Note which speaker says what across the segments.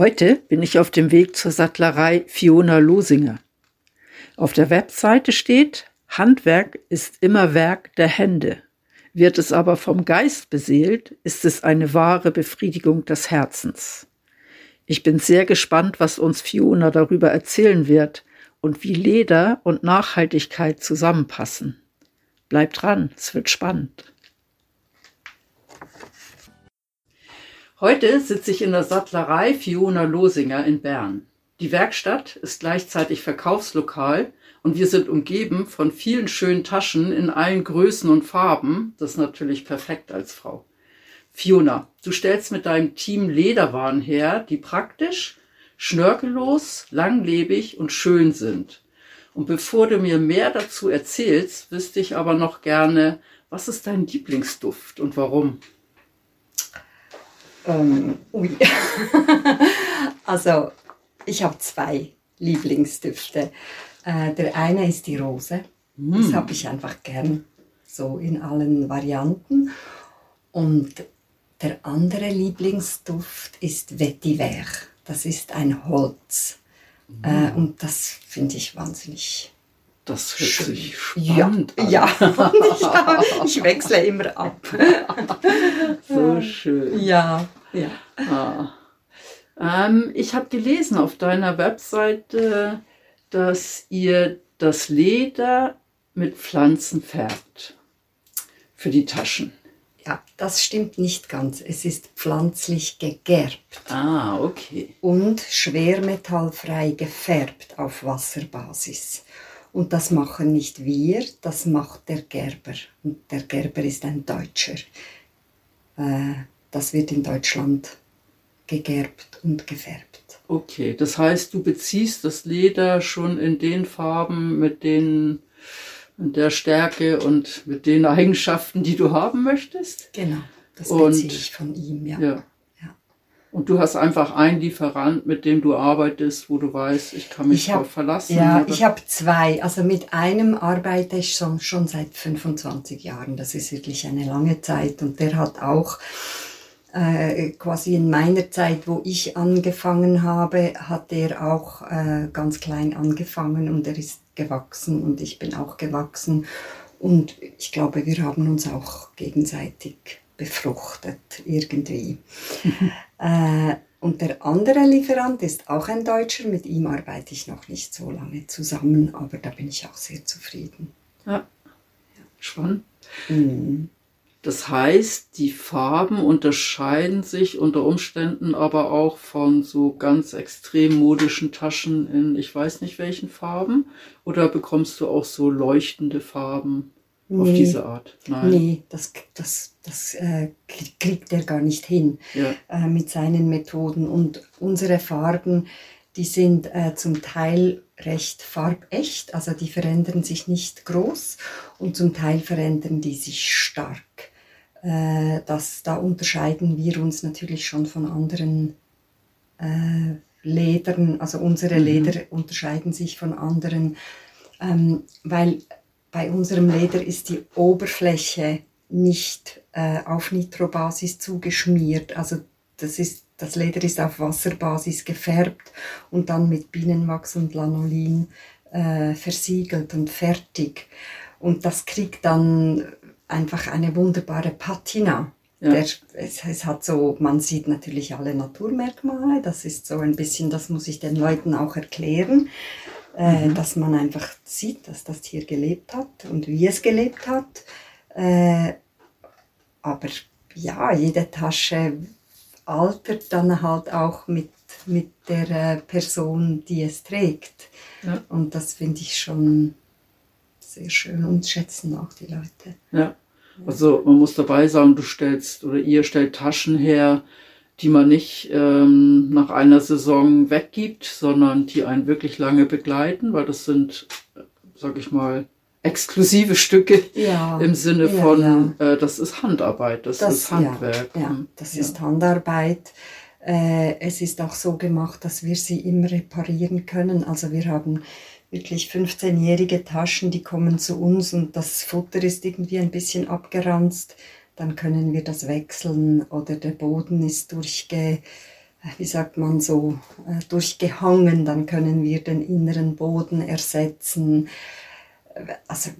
Speaker 1: Heute bin ich auf dem Weg zur Sattlerei Fiona Losinger. Auf der Webseite steht, Handwerk ist immer Werk der Hände. Wird es aber vom Geist beseelt, ist es eine wahre Befriedigung des Herzens. Ich bin sehr gespannt, was uns Fiona darüber erzählen wird und wie Leder und Nachhaltigkeit zusammenpassen. Bleibt dran, es wird spannend. Heute sitze ich in der Sattlerei Fiona Losinger in Bern. Die Werkstatt ist gleichzeitig Verkaufslokal und wir sind umgeben von vielen schönen Taschen in allen Größen und Farben. Das ist natürlich perfekt als Frau. Fiona, du stellst mit deinem Team Lederwaren her, die praktisch, schnörkellos, langlebig und schön sind. Und bevor du mir mehr dazu erzählst, wüsste ich aber noch gerne, was ist dein Lieblingsduft und warum?
Speaker 2: Ähm, ui. also, ich habe zwei Lieblingsdüfte. Äh, der eine ist die Rose. Mm. Das habe ich einfach gern, so in allen Varianten. Und der andere Lieblingsduft ist Vetiver. Das ist ein Holz. Mm. Äh, und das finde ich wahnsinnig
Speaker 1: das hört Schön. sich spannend
Speaker 2: ja, an. Ja, ich, ich, wechsle immer ab.
Speaker 1: So schön.
Speaker 2: Ja, ja.
Speaker 1: Ah. Ähm, ich habe gelesen auf deiner Webseite, dass ihr das Leder mit Pflanzen färbt für die Taschen.
Speaker 2: Ja, das stimmt nicht ganz. Es ist pflanzlich gegerbt.
Speaker 1: Ah, okay.
Speaker 2: Und schwermetallfrei gefärbt auf Wasserbasis. Und das machen nicht wir, das macht der Gerber. Und der Gerber ist ein Deutscher. Äh, das wird in Deutschland gegerbt und gefärbt.
Speaker 1: Okay, das heißt, du beziehst das Leder schon in den Farben mit den mit der Stärke und mit den Eigenschaften, die du haben möchtest?
Speaker 2: Genau, das beziehe ich von ihm, ja.
Speaker 1: ja. Und du hast einfach einen Lieferant, mit dem du arbeitest, wo du weißt, ich kann mich darauf verlassen.
Speaker 2: Ja, oder? ich habe zwei. Also mit einem arbeite ich schon, schon seit 25 Jahren. Das ist wirklich eine lange Zeit. Und der hat auch äh, quasi in meiner Zeit, wo ich angefangen habe, hat er auch äh, ganz klein angefangen und er ist gewachsen und ich bin auch gewachsen. Und ich glaube, wir haben uns auch gegenseitig befruchtet irgendwie. äh, und der andere Lieferant ist auch ein Deutscher, mit ihm arbeite ich noch nicht so lange zusammen, aber da bin ich auch sehr zufrieden.
Speaker 1: Ja, spannend. Mhm. Das heißt, die Farben unterscheiden sich unter Umständen aber auch von so ganz extrem modischen Taschen in ich weiß nicht welchen Farben. Oder bekommst du auch so leuchtende Farben? Nee, auf diese Art.
Speaker 2: Nein. Nee, das, das, das äh, kriegt er gar nicht hin ja. äh, mit seinen Methoden. Und unsere Farben, die sind äh, zum Teil recht farbecht, also die verändern sich nicht groß und zum Teil verändern die sich stark. Äh, das, da unterscheiden wir uns natürlich schon von anderen äh, Ledern, also unsere mhm. Leder unterscheiden sich von anderen, ähm, weil bei unserem Leder ist die Oberfläche nicht äh, auf Nitrobasis zugeschmiert. Also das, ist, das Leder ist auf Wasserbasis gefärbt und dann mit Bienenwachs und Lanolin äh, versiegelt und fertig. Und das kriegt dann einfach eine wunderbare Patina. Ja. Der, es, es, hat so, man sieht natürlich alle Naturmerkmale, das ist so ein bisschen, das muss ich den Leuten auch erklären äh, mhm. dass man einfach sieht, dass das Tier gelebt hat und wie es gelebt hat. Äh, aber ja, jede Tasche altert dann halt auch mit, mit der äh, Person, die es trägt. Ja. Und das finde ich schon sehr schön und schätzen auch die Leute.
Speaker 1: Ja, also man muss dabei sagen, du stellst oder ihr stellt Taschen her, die man nicht ähm, nach einer Saison weggibt, sondern die einen wirklich lange begleiten, weil das sind, sag ich mal, exklusive Stücke ja, im Sinne ja, von, ja. Äh, das ist Handarbeit, das, das ist Handwerk.
Speaker 2: Ja, hm. das ist Handarbeit. Äh, es ist auch so gemacht, dass wir sie immer reparieren können. Also wir haben wirklich 15-jährige Taschen, die kommen zu uns und das Futter ist irgendwie ein bisschen abgeranzt. Dann können wir das wechseln oder der Boden ist durchge, wie sagt man so, äh, durchgehangen. Dann können wir den inneren Boden ersetzen also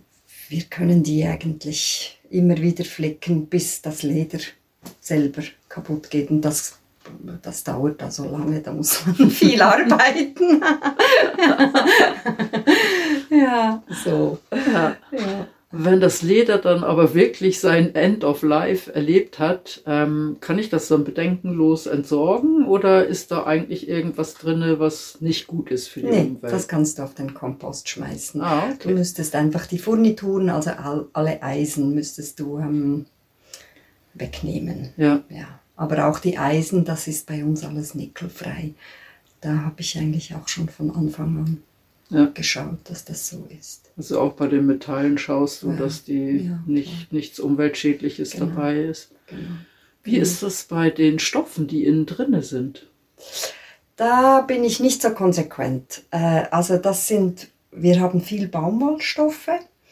Speaker 2: wir können die eigentlich immer wieder flicken, bis das Leder selber kaputt geht. Und das, das dauert da so lange, da muss man viel arbeiten. ja, so.
Speaker 1: Ja. ja. Wenn das Leder dann aber wirklich sein End of Life erlebt hat, ähm, kann ich das dann bedenkenlos entsorgen oder ist da eigentlich irgendwas drin, was nicht gut ist für die nee, Umwelt?
Speaker 2: Das kannst du auf den Kompost schmeißen. Ah, okay. Du müsstest einfach die Furnituren, also all, alle Eisen müsstest du ähm, wegnehmen. Ja. ja. Aber auch die Eisen, das ist bei uns alles nickelfrei. Da habe ich eigentlich auch schon von Anfang an ja. geschaut, dass das so ist.
Speaker 1: Also auch bei den Metallen schaust du, ja. dass die ja, nicht, nichts Umweltschädliches genau. dabei ist. Genau. Wie mhm. ist das bei den Stoffen, die innen drinne sind?
Speaker 2: Da bin ich nicht so konsequent. Äh, also das sind, wir haben viel Baumwollstoffe.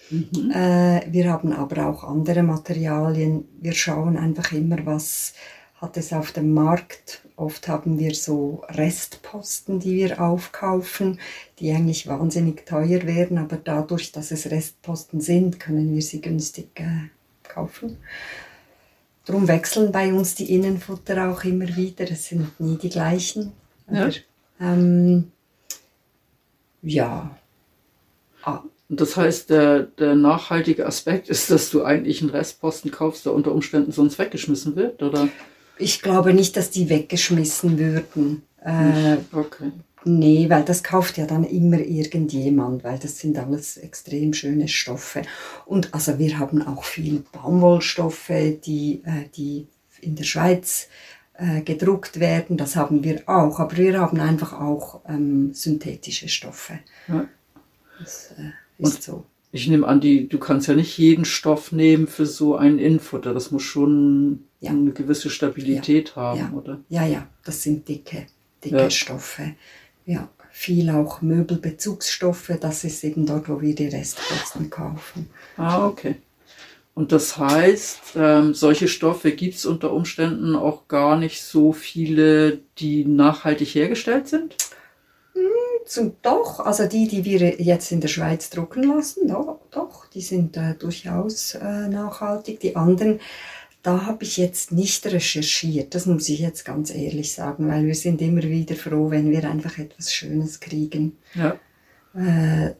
Speaker 2: Mhm. Äh, wir haben aber auch andere Materialien. Wir schauen einfach immer, was hat es auf dem Markt. Oft haben wir so Restposten, die wir aufkaufen, die eigentlich wahnsinnig teuer werden, aber dadurch, dass es Restposten sind, können wir sie günstig äh, kaufen. Darum wechseln bei uns die Innenfutter auch immer wieder. Es sind nie die gleichen. Aber, ja. Ähm, ja.
Speaker 1: Ah. Das heißt, der, der nachhaltige Aspekt ist, dass du eigentlich einen Restposten kaufst, der unter Umständen sonst weggeschmissen wird, oder?
Speaker 2: Ich glaube nicht, dass die weggeschmissen würden. Äh, okay. Nee, weil das kauft ja dann immer irgendjemand, weil das sind alles extrem schöne Stoffe. Und also wir haben auch viel Baumwollstoffe, die, äh, die in der Schweiz äh, gedruckt werden. Das haben wir auch. Aber wir haben einfach auch ähm, synthetische Stoffe. Ja.
Speaker 1: Das äh, ist Und so. Ich nehme an, die, du kannst ja nicht jeden Stoff nehmen für so ein Infutter. Das muss schon ja. eine gewisse Stabilität
Speaker 2: ja.
Speaker 1: haben,
Speaker 2: ja.
Speaker 1: oder?
Speaker 2: Ja, ja, das sind dicke, dicke Stoffe. Ja, viel auch Möbelbezugsstoffe. Das ist eben dort, wo wir die Restkosten kaufen.
Speaker 1: Ah, okay. Und das heißt, ähm, solche Stoffe gibt es unter Umständen auch gar nicht so viele, die nachhaltig hergestellt sind?
Speaker 2: Hm, zum, doch, also die, die wir jetzt in der Schweiz drucken lassen, doch, doch die sind äh, durchaus äh, nachhaltig. Die anderen da habe ich jetzt nicht recherchiert, das muss ich jetzt ganz ehrlich sagen, weil wir sind immer wieder froh, wenn wir einfach etwas Schönes kriegen. Ja. Äh,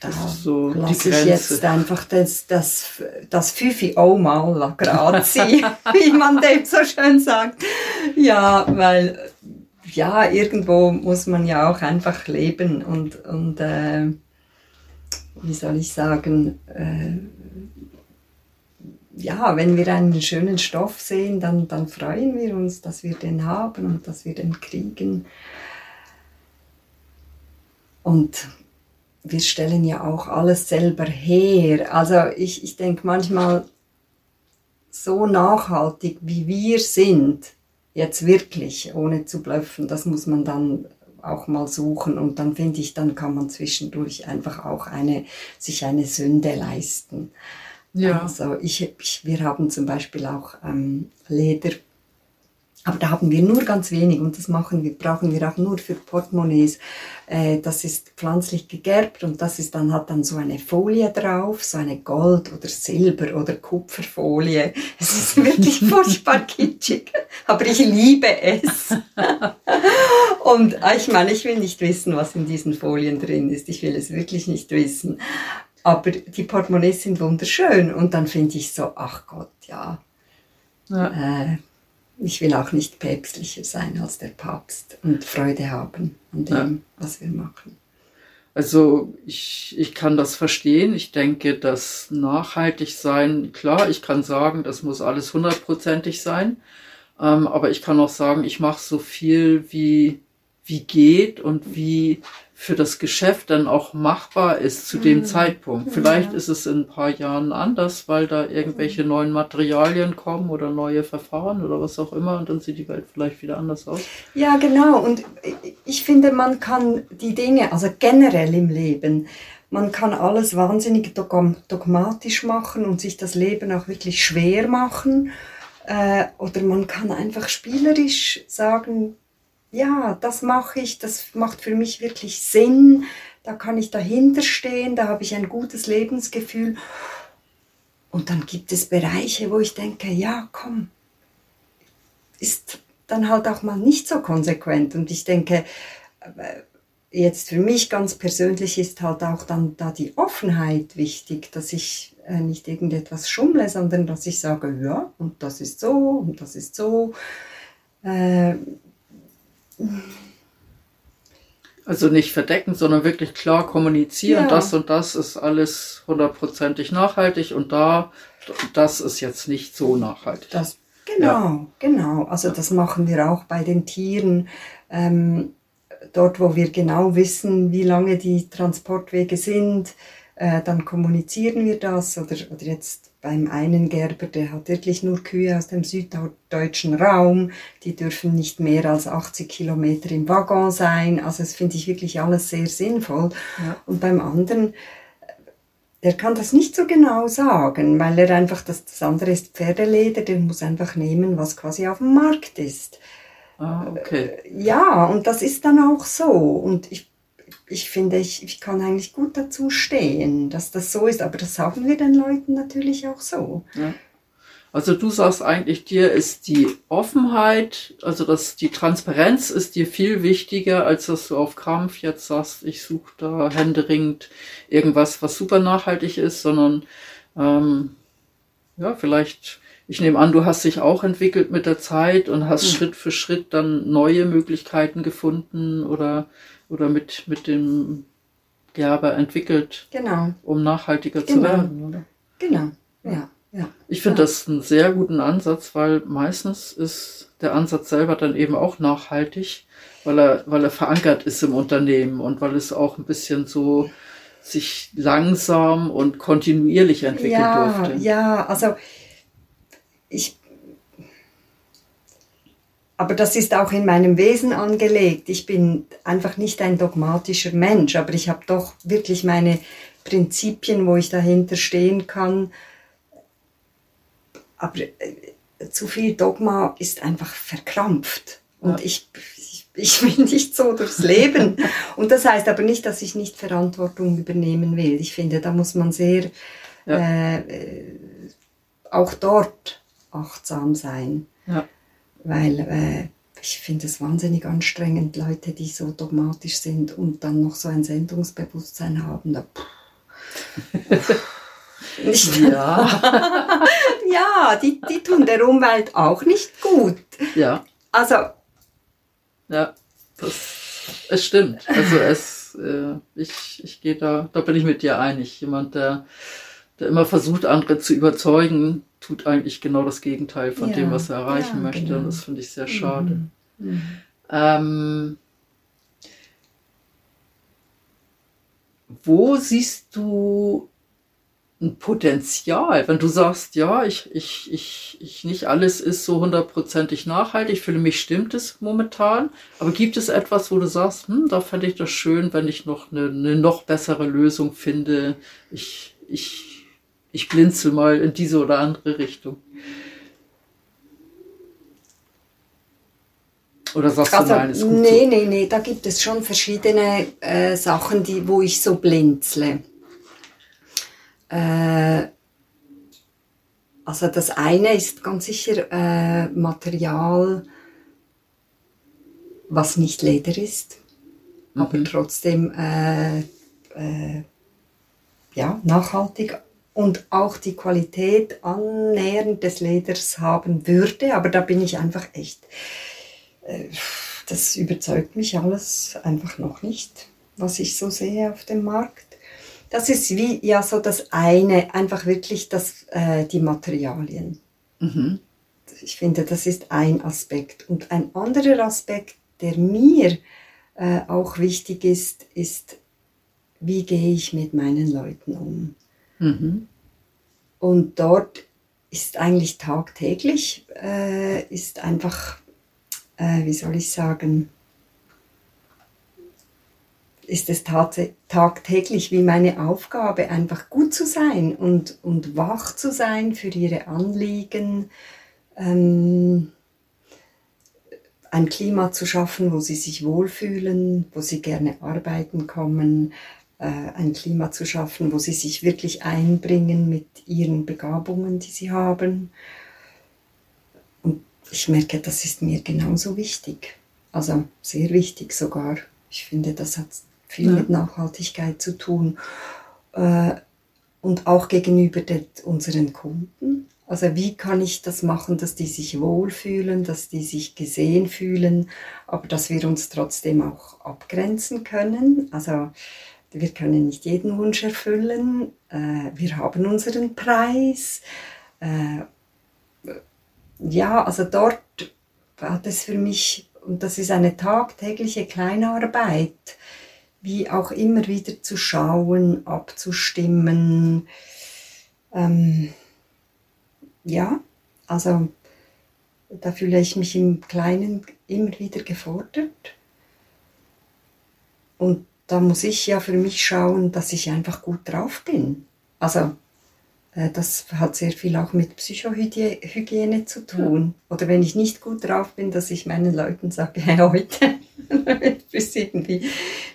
Speaker 2: da so lasse ich jetzt einfach das, das, das Fifi auch mal la grazie, wie man dem so schön sagt. Ja, weil ja, irgendwo muss man ja auch einfach leben und, und äh, wie soll ich sagen, äh, ja, wenn wir einen schönen Stoff sehen, dann, dann freuen wir uns, dass wir den haben und dass wir den kriegen. Und wir stellen ja auch alles selber her. Also ich, ich denke manchmal, so nachhaltig wie wir sind, jetzt wirklich, ohne zu blöffen, das muss man dann auch mal suchen und dann finde ich, dann kann man zwischendurch einfach auch eine, sich eine Sünde leisten. Ja. Also ich, ich, wir haben zum Beispiel auch ähm, Leder, aber da haben wir nur ganz wenig und das machen wir, brauchen wir auch nur für Portemonnaies. Äh, das ist pflanzlich gegerbt und das ist dann, hat dann so eine Folie drauf, so eine Gold- oder Silber- oder Kupferfolie. Es ist wirklich furchtbar kitschig, aber ich liebe es. und äh, ich meine, ich will nicht wissen, was in diesen Folien drin ist. Ich will es wirklich nicht wissen. Aber die Portemonnaies sind wunderschön und dann finde ich so, ach Gott, ja. ja. Äh, ich will auch nicht päpstlicher sein als der Papst und Freude haben an dem, ja. was wir machen.
Speaker 1: Also ich, ich kann das verstehen. Ich denke, dass nachhaltig sein, klar, ich kann sagen, das muss alles hundertprozentig sein. Ähm, aber ich kann auch sagen, ich mache so viel wie, wie geht und wie für das Geschäft dann auch machbar ist zu dem mhm. Zeitpunkt. Vielleicht ja. ist es in ein paar Jahren anders, weil da irgendwelche neuen Materialien kommen oder neue Verfahren oder was auch immer und dann sieht die Welt vielleicht wieder anders aus.
Speaker 2: Ja, genau. Und ich finde, man kann die Dinge, also generell im Leben, man kann alles wahnsinnig dogmatisch machen und sich das Leben auch wirklich schwer machen. Äh, oder man kann einfach spielerisch sagen, ja, das mache ich, das macht für mich wirklich Sinn, da kann ich dahinter stehen, da habe ich ein gutes Lebensgefühl. Und dann gibt es Bereiche, wo ich denke, ja, komm, ist dann halt auch mal nicht so konsequent. Und ich denke, äh, jetzt für mich ganz persönlich ist halt auch dann da die Offenheit wichtig, dass ich äh, nicht irgendetwas schummle, sondern dass ich sage, ja, und das ist so, und das ist so.
Speaker 1: Also nicht verdecken, sondern wirklich klar kommunizieren, ja. das und das ist alles hundertprozentig nachhaltig und da, das ist jetzt nicht so nachhaltig.
Speaker 2: Das, genau, ja. genau. Also das machen wir auch bei den Tieren. Ähm, dort, wo wir genau wissen, wie lange die Transportwege sind, äh, dann kommunizieren wir das. Oder, oder jetzt beim einen Gerber, der hat wirklich nur Kühe aus dem süddeutschen Raum, die dürfen nicht mehr als 80 Kilometer im Waggon sein. Also das finde ich wirklich alles sehr sinnvoll. Ja. Und beim anderen, der kann das nicht so genau sagen, weil er einfach, das, das andere ist Pferdeleder, der muss einfach nehmen, was quasi auf dem Markt ist.
Speaker 1: Ah, okay.
Speaker 2: Äh, ja, und das ist dann auch so. Und ich ich finde, ich, ich kann eigentlich gut dazu stehen, dass das so ist, aber das sagen wir den Leuten natürlich auch so.
Speaker 1: Ja. Also du sagst eigentlich, dir ist die Offenheit, also dass die Transparenz ist dir viel wichtiger, als dass du auf Krampf jetzt sagst, ich suche da händeringend irgendwas, was super nachhaltig ist, sondern ähm, ja, vielleicht, ich nehme an, du hast dich auch entwickelt mit der Zeit und hast mhm. Schritt für Schritt dann neue Möglichkeiten gefunden oder oder mit, mit dem Gerber entwickelt,
Speaker 2: genau.
Speaker 1: um nachhaltiger genau. zu werden, oder?
Speaker 2: Genau, ja. ja.
Speaker 1: Ich finde ja. das einen sehr guten Ansatz, weil meistens ist der Ansatz selber dann eben auch nachhaltig, weil er, weil er verankert ist im Unternehmen und weil es auch ein bisschen so sich langsam und kontinuierlich entwickeln
Speaker 2: ja,
Speaker 1: durfte.
Speaker 2: Ja, also ich aber das ist auch in meinem Wesen angelegt. Ich bin einfach nicht ein dogmatischer Mensch, aber ich habe doch wirklich meine Prinzipien, wo ich dahinter stehen kann. Aber äh, zu viel Dogma ist einfach verkrampft. Und ja. ich, ich, ich bin nicht so durchs Leben. Und das heißt aber nicht, dass ich nicht Verantwortung übernehmen will. Ich finde, da muss man sehr ja. äh, äh auch dort achtsam sein.
Speaker 1: Ja
Speaker 2: weil äh, ich finde es wahnsinnig anstrengend, Leute, die so dogmatisch sind und dann noch so ein Sendungsbewusstsein haben. Da, nicht ja, ja die, die tun der Umwelt auch nicht gut.
Speaker 1: Ja.
Speaker 2: Also.
Speaker 1: Ja, das, es stimmt. Also es, äh, ich, ich gehe da, da bin ich mit dir einig. Jemand, der, der immer versucht, andere zu überzeugen, tut eigentlich genau das Gegenteil von ja, dem, was er erreichen ja, möchte. Genau. Und das finde ich sehr schade. Mhm. Mhm. Ähm, wo siehst du ein Potenzial, wenn du sagst, ja, ich, ich, ich, ich, nicht alles ist so hundertprozentig nachhaltig, für mich stimmt es momentan, aber gibt es etwas, wo du sagst, hm, da fände ich das schön, wenn ich noch eine, eine noch bessere Lösung finde, ich, ich ich blinzel mal in diese oder andere Richtung. Oder sagst
Speaker 2: also,
Speaker 1: du nein, ist gut
Speaker 2: Nee, so? nee, nee, da gibt es schon verschiedene äh, Sachen, die, wo ich so blinzle. Äh, also das eine ist ganz sicher äh, Material, was nicht Leder ist, mhm. aber trotzdem äh, äh, ja, nachhaltig und auch die Qualität annähernd des Leders haben würde. Aber da bin ich einfach echt, äh, das überzeugt mich alles einfach noch nicht, was ich so sehe auf dem Markt. Das ist wie ja so das eine, einfach wirklich das, äh, die Materialien. Mhm. ich finde, das ist ein Aspekt. Und ein anderer Aspekt, der mir äh, auch wichtig ist, ist, wie gehe ich mit meinen Leuten um? Mhm. Und dort ist eigentlich tagtäglich, äh, ist einfach, äh, wie soll ich sagen, ist es tagtäglich wie meine Aufgabe, einfach gut zu sein und, und wach zu sein für ihre Anliegen, ähm, ein Klima zu schaffen, wo sie sich wohlfühlen, wo sie gerne arbeiten kommen, ein Klima zu schaffen, wo sie sich wirklich einbringen mit ihren Begabungen, die sie haben. Und ich merke, das ist mir genauso wichtig. Also sehr wichtig sogar. Ich finde, das hat viel ja. mit Nachhaltigkeit zu tun. Äh, und auch gegenüber den, unseren Kunden. Also wie kann ich das machen, dass die sich wohlfühlen, dass die sich gesehen fühlen, aber dass wir uns trotzdem auch abgrenzen können. Also wir können nicht jeden Wunsch erfüllen. Äh, wir haben unseren Preis. Äh, ja, also dort hat es für mich, und das ist eine tagtägliche Kleinarbeit, wie auch immer wieder zu schauen, abzustimmen. Ähm, ja, also da fühle ich mich im Kleinen immer wieder gefordert. Und da muss ich ja für mich schauen, dass ich einfach gut drauf bin. Also äh, das hat sehr viel auch mit Psychohygiene zu tun. Oder wenn ich nicht gut drauf bin, dass ich meinen Leuten sage, hey, heute ist irgendwie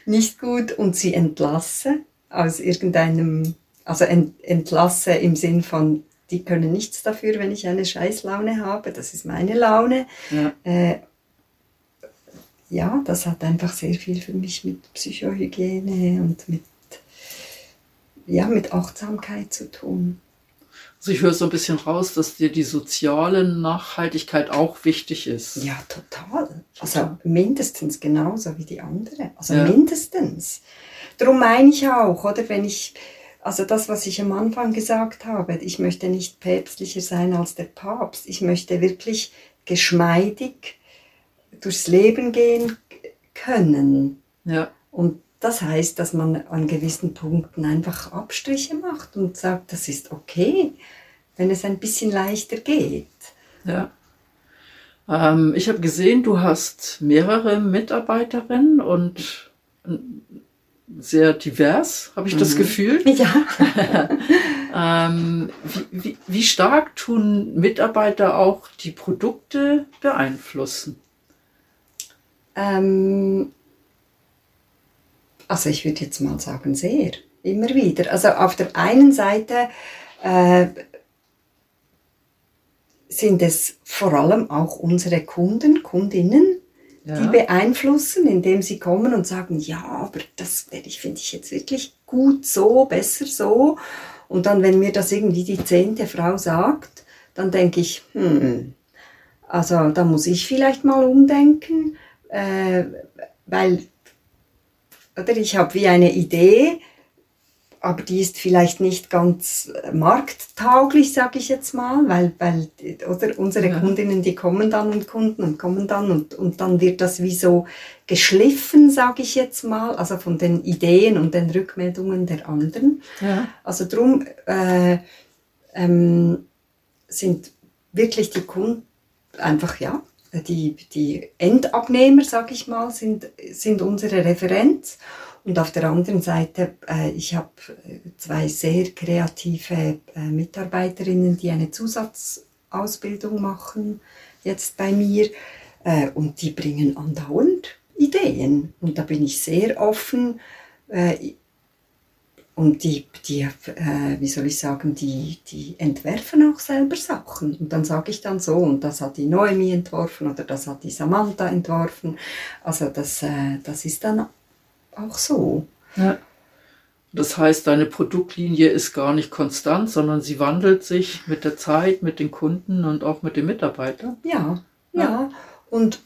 Speaker 2: nicht gut und sie entlasse aus irgendeinem, also entlasse im Sinn von, die können nichts dafür, wenn ich eine Scheißlaune habe, das ist meine Laune. Ja. Äh, ja, das hat einfach sehr viel für mich mit Psychohygiene und mit, ja, mit Achtsamkeit zu tun.
Speaker 1: Also ich höre so ein bisschen raus, dass dir die soziale Nachhaltigkeit auch wichtig ist.
Speaker 2: Ja, total. Also mindestens genauso wie die andere. Also ja. mindestens. Darum meine ich auch, oder wenn ich, also das, was ich am Anfang gesagt habe, ich möchte nicht päpstlicher sein als der Papst. Ich möchte wirklich geschmeidig durchs Leben gehen können. Ja. Und das heißt, dass man an gewissen Punkten einfach Abstriche macht und sagt, das ist okay, wenn es ein bisschen leichter geht.
Speaker 1: Ja. Ähm, ich habe gesehen, du hast mehrere Mitarbeiterinnen und sehr divers, habe ich mhm. das Gefühl. Ja. ähm, wie, wie, wie stark tun Mitarbeiter auch die Produkte beeinflussen?
Speaker 2: Ähm, also ich würde jetzt mal sagen, sehr. Immer wieder. Also auf der einen Seite äh, sind es vor allem auch unsere Kunden, Kundinnen, ja. die beeinflussen, indem sie kommen und sagen, ja, aber das finde ich jetzt wirklich gut so, besser so. Und dann, wenn mir das irgendwie die zehnte Frau sagt, dann denke ich, hm, also da muss ich vielleicht mal umdenken, äh, weil oder ich habe wie eine Idee, aber die ist vielleicht nicht ganz markttauglich, sage ich jetzt mal, weil, weil oder unsere ja. Kundinnen, die kommen dann und Kunden und kommen dann und, und dann wird das wie so geschliffen, sage ich jetzt mal, also von den Ideen und den Rückmeldungen der anderen. Ja. Also drum äh, ähm, sind wirklich die Kunden einfach ja die, die Endabnehmer, sag ich mal, sind, sind unsere Referenz. Und auf der anderen Seite, äh, ich habe äh, zwei sehr kreative äh, Mitarbeiterinnen, die eine Zusatzausbildung machen, jetzt bei mir. Äh, und die bringen andauernd Ideen. Und da bin ich sehr offen. Und die, die äh, wie soll ich sagen, die, die entwerfen auch selber Sachen. Und dann sage ich dann so, und das hat die Noemi entworfen oder das hat die Samantha entworfen. Also das, äh, das ist dann auch so. Ja.
Speaker 1: Das heißt, deine Produktlinie ist gar nicht konstant, sondern sie wandelt sich mit der Zeit, mit den Kunden und auch mit den Mitarbeitern.
Speaker 2: Ja, ja. ja. Und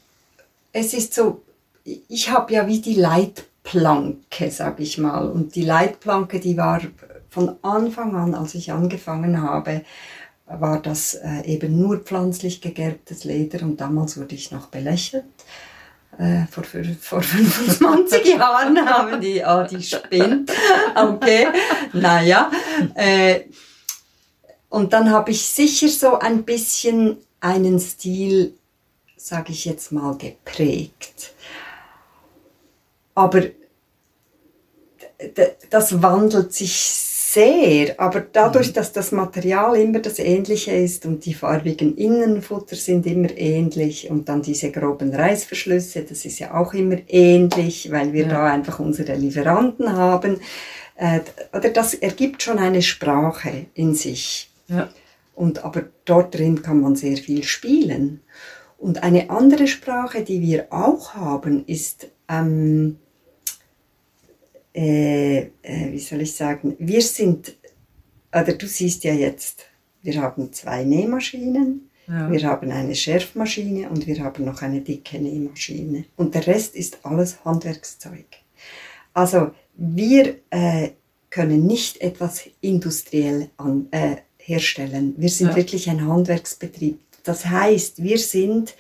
Speaker 2: es ist so, ich habe ja wie die Leitplanken Leitplanke, sag ich mal. Und die Leitplanke, die war von Anfang an, als ich angefangen habe, war das äh, eben nur pflanzlich gegerbtes Leder und damals wurde ich noch belächelt. Äh, vor, vor 25 Jahren haben die, ah, die spinnt. Okay, naja. Äh, und dann habe ich sicher so ein bisschen einen Stil, sage ich jetzt mal, geprägt. Aber das wandelt sich sehr, aber dadurch, mhm. dass das Material immer das ähnliche ist und die farbigen Innenfutter sind immer ähnlich und dann diese groben Reißverschlüsse, das ist ja auch immer ähnlich, weil wir ja. da einfach unsere Lieferanten haben. Äh, oder das ergibt schon eine Sprache in sich. Ja. Und aber dort drin kann man sehr viel spielen. Und eine andere Sprache, die wir auch haben, ist ähm, äh, äh, wie soll ich sagen, wir sind, oder du siehst ja jetzt, wir haben zwei Nähmaschinen, ja. wir haben eine Schärfmaschine und wir haben noch eine dicke Nähmaschine. Und der Rest ist alles Handwerkszeug. Also wir äh, können nicht etwas industriell an, äh, herstellen. Wir sind ja. wirklich ein Handwerksbetrieb. Das heißt, wir sind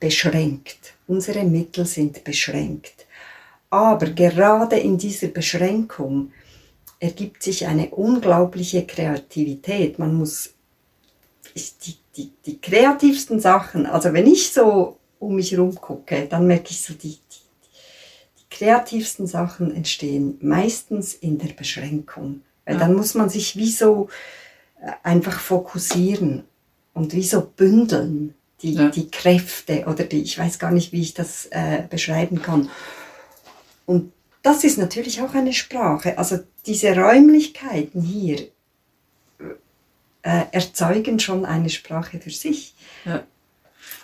Speaker 2: beschränkt. Unsere Mittel sind beschränkt. Aber gerade in dieser Beschränkung ergibt sich eine unglaubliche Kreativität. Man muss die, die, die kreativsten Sachen, also wenn ich so um mich herum gucke, dann merke ich so, die, die, die kreativsten Sachen entstehen meistens in der Beschränkung. Weil ja. dann muss man sich wie so äh, einfach fokussieren und wie so bündeln, die, ja. die Kräfte oder die, ich weiß gar nicht, wie ich das äh, beschreiben kann. Und das ist natürlich auch eine Sprache. Also diese Räumlichkeiten hier äh, erzeugen schon eine Sprache für sich.
Speaker 1: Ja.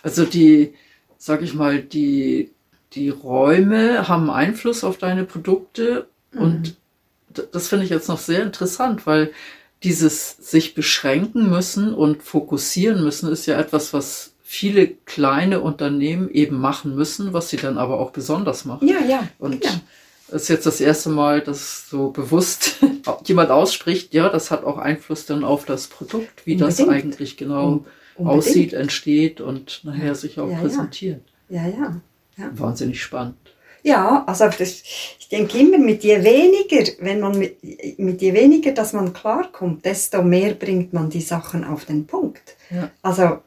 Speaker 1: Also die, sag ich mal, die, die Räume haben Einfluss auf deine Produkte mhm. und das finde ich jetzt noch sehr interessant, weil dieses sich beschränken müssen und fokussieren müssen ist ja etwas, was viele kleine Unternehmen eben machen müssen, was sie dann aber auch besonders machen.
Speaker 2: Ja, ja.
Speaker 1: Und ja. ist jetzt das erste Mal, dass so bewusst jemand ausspricht, ja, das hat auch Einfluss dann auf das Produkt, wie Unbedingt. das eigentlich genau Unbedingt. aussieht, entsteht und nachher sich auch ja, präsentiert.
Speaker 2: Ja. ja, ja.
Speaker 1: Wahnsinnig spannend.
Speaker 2: Ja, also das, ich denke immer, mit je weniger, wenn man mit, mit je weniger, dass man klarkommt, desto mehr bringt man die Sachen auf den Punkt. Ja. Also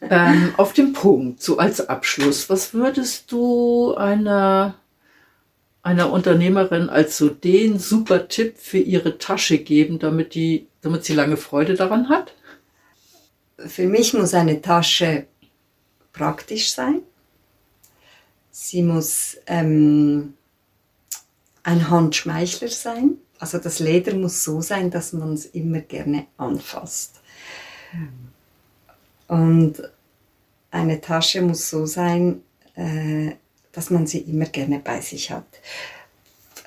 Speaker 1: ähm, auf dem Punkt, so als Abschluss, was würdest du einer, einer Unternehmerin als so den super Tipp für ihre Tasche geben, damit, die, damit sie lange Freude daran hat?
Speaker 2: Für mich muss eine Tasche praktisch sein. Sie muss ähm, ein Handschmeichler sein. Also das Leder muss so sein, dass man es immer gerne anfasst. Mhm. Und eine Tasche muss so sein, äh, dass man sie immer gerne bei sich hat.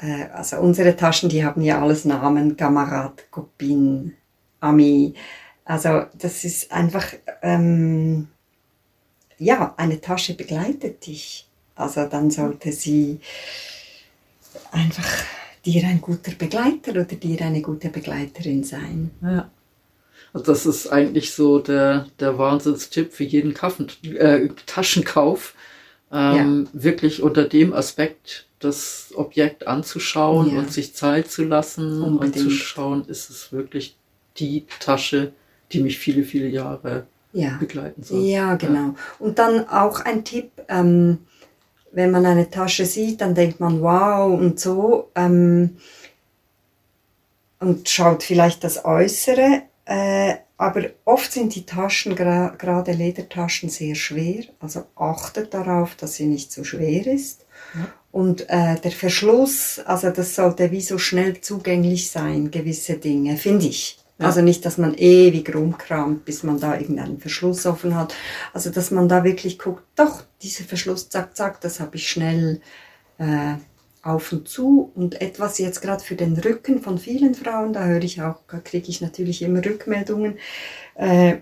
Speaker 2: Äh, also unsere Taschen, die haben ja alles Namen, Kamerad, Kopin, Ami. Also das ist einfach, ähm, ja, eine Tasche begleitet dich. Also dann sollte sie einfach dir ein guter Begleiter oder dir eine gute Begleiterin sein.
Speaker 1: Ja. Also das ist eigentlich so der, der Wahnsinnstipp für jeden Kaffen, äh, Taschenkauf. Ähm, ja. Wirklich unter dem Aspekt, das Objekt anzuschauen ja. und sich Zeit zu lassen Unbedingt. und zu schauen, ist es wirklich die Tasche, die mich viele, viele Jahre ja. begleiten soll.
Speaker 2: Ja, genau. Und dann auch ein Tipp, ähm, wenn man eine Tasche sieht, dann denkt man, wow und so. Ähm, und schaut vielleicht das Äußere, äh, aber oft sind die Taschen, gerade Ledertaschen, sehr schwer. Also achtet darauf, dass sie nicht zu schwer ist. Ja. Und äh, der Verschluss, also das sollte wie so schnell zugänglich sein, gewisse Dinge, finde ich. Ja. Also nicht, dass man ewig rumkramt, bis man da irgendeinen Verschluss offen hat. Also dass man da wirklich guckt, doch, dieser Verschluss, zack, zack, das habe ich schnell äh, auf und zu und etwas jetzt gerade für den Rücken von vielen Frauen, da höre ich auch, kriege ich natürlich immer Rückmeldungen. Äh,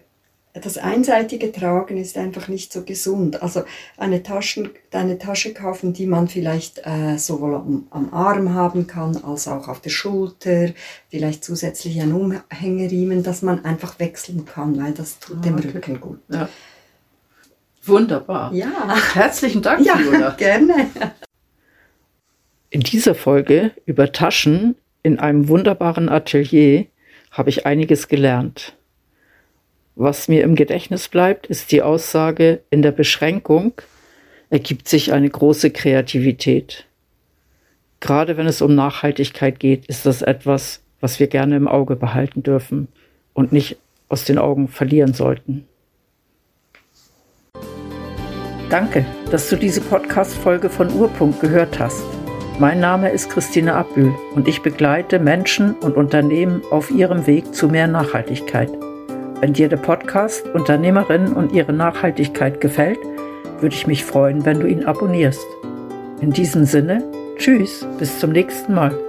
Speaker 2: das einseitige Tragen ist einfach nicht so gesund. Also eine, Taschen, eine Tasche kaufen, die man vielleicht äh, sowohl am, am, Arm haben kann, als auch auf der Schulter, vielleicht zusätzlich ein Umhängeriemen, dass man einfach wechseln kann, weil das tut ah, dem okay. Rücken gut.
Speaker 1: Ja. Wunderbar.
Speaker 2: Ja.
Speaker 1: Herzlichen Dank,
Speaker 2: ja, Fiona. gerne.
Speaker 1: In dieser Folge über Taschen in einem wunderbaren Atelier habe ich einiges gelernt. Was mir im Gedächtnis bleibt, ist die Aussage, in der Beschränkung ergibt sich eine große Kreativität. Gerade wenn es um Nachhaltigkeit geht, ist das etwas, was wir gerne im Auge behalten dürfen und nicht aus den Augen verlieren sollten. Danke, dass du diese Podcast-Folge von Urpunkt gehört hast. Mein Name ist Christine Abbühl und ich begleite Menschen und Unternehmen auf ihrem Weg zu mehr Nachhaltigkeit. Wenn dir der Podcast Unternehmerinnen und ihre Nachhaltigkeit gefällt, würde ich mich freuen, wenn du ihn abonnierst. In diesem Sinne, tschüss, bis zum nächsten Mal.